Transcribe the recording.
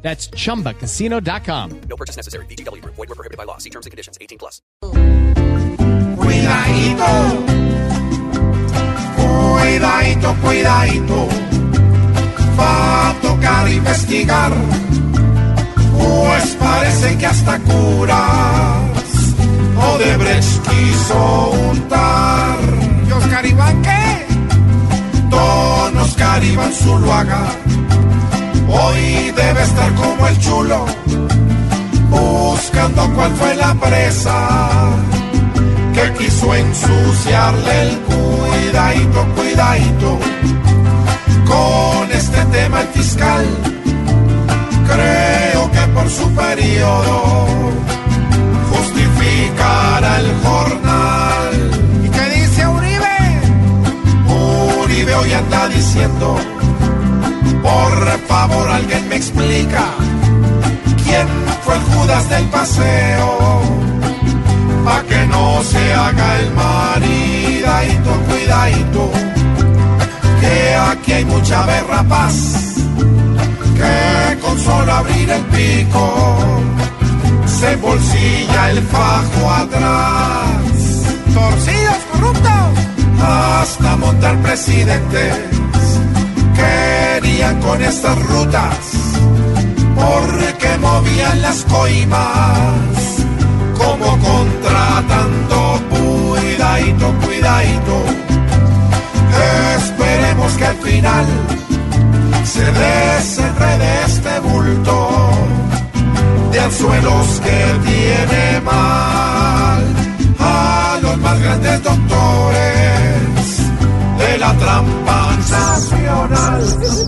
That's chumbacasino.com. No purchase necessary. BGW. Void were prohibited by law. See terms and conditions. 18 plus. Cuidadito, cuidadito, cuidadito, va a tocar investigar, pues parece que hasta curas Odebrecht quiso untar. ¿Y Oscar Iván qué? Don Oscar Iván Zuluaga, buscando cuál fue la presa que quiso ensuciarle el cuidadito, cuidadito. Con este tema el fiscal, creo que por su periodo justificará el jornal. ¿Y qué dice Uribe? Uribe hoy anda diciendo, por favor alguien me explica, ¿quién del paseo? pa' que no se haga el maridadito, cuidadito, que aquí hay mucha berrapaz, que con solo abrir el pico se bolsilla el fajo atrás. Torcidos, corruptos, hasta montar presidentes querían con estas rutas, porque las coimas como contratando cuidadito, cuidadito. Esperemos que al final se desenrede este bulto de anzuelos que tiene mal a los más grandes doctores de la trampa nacional.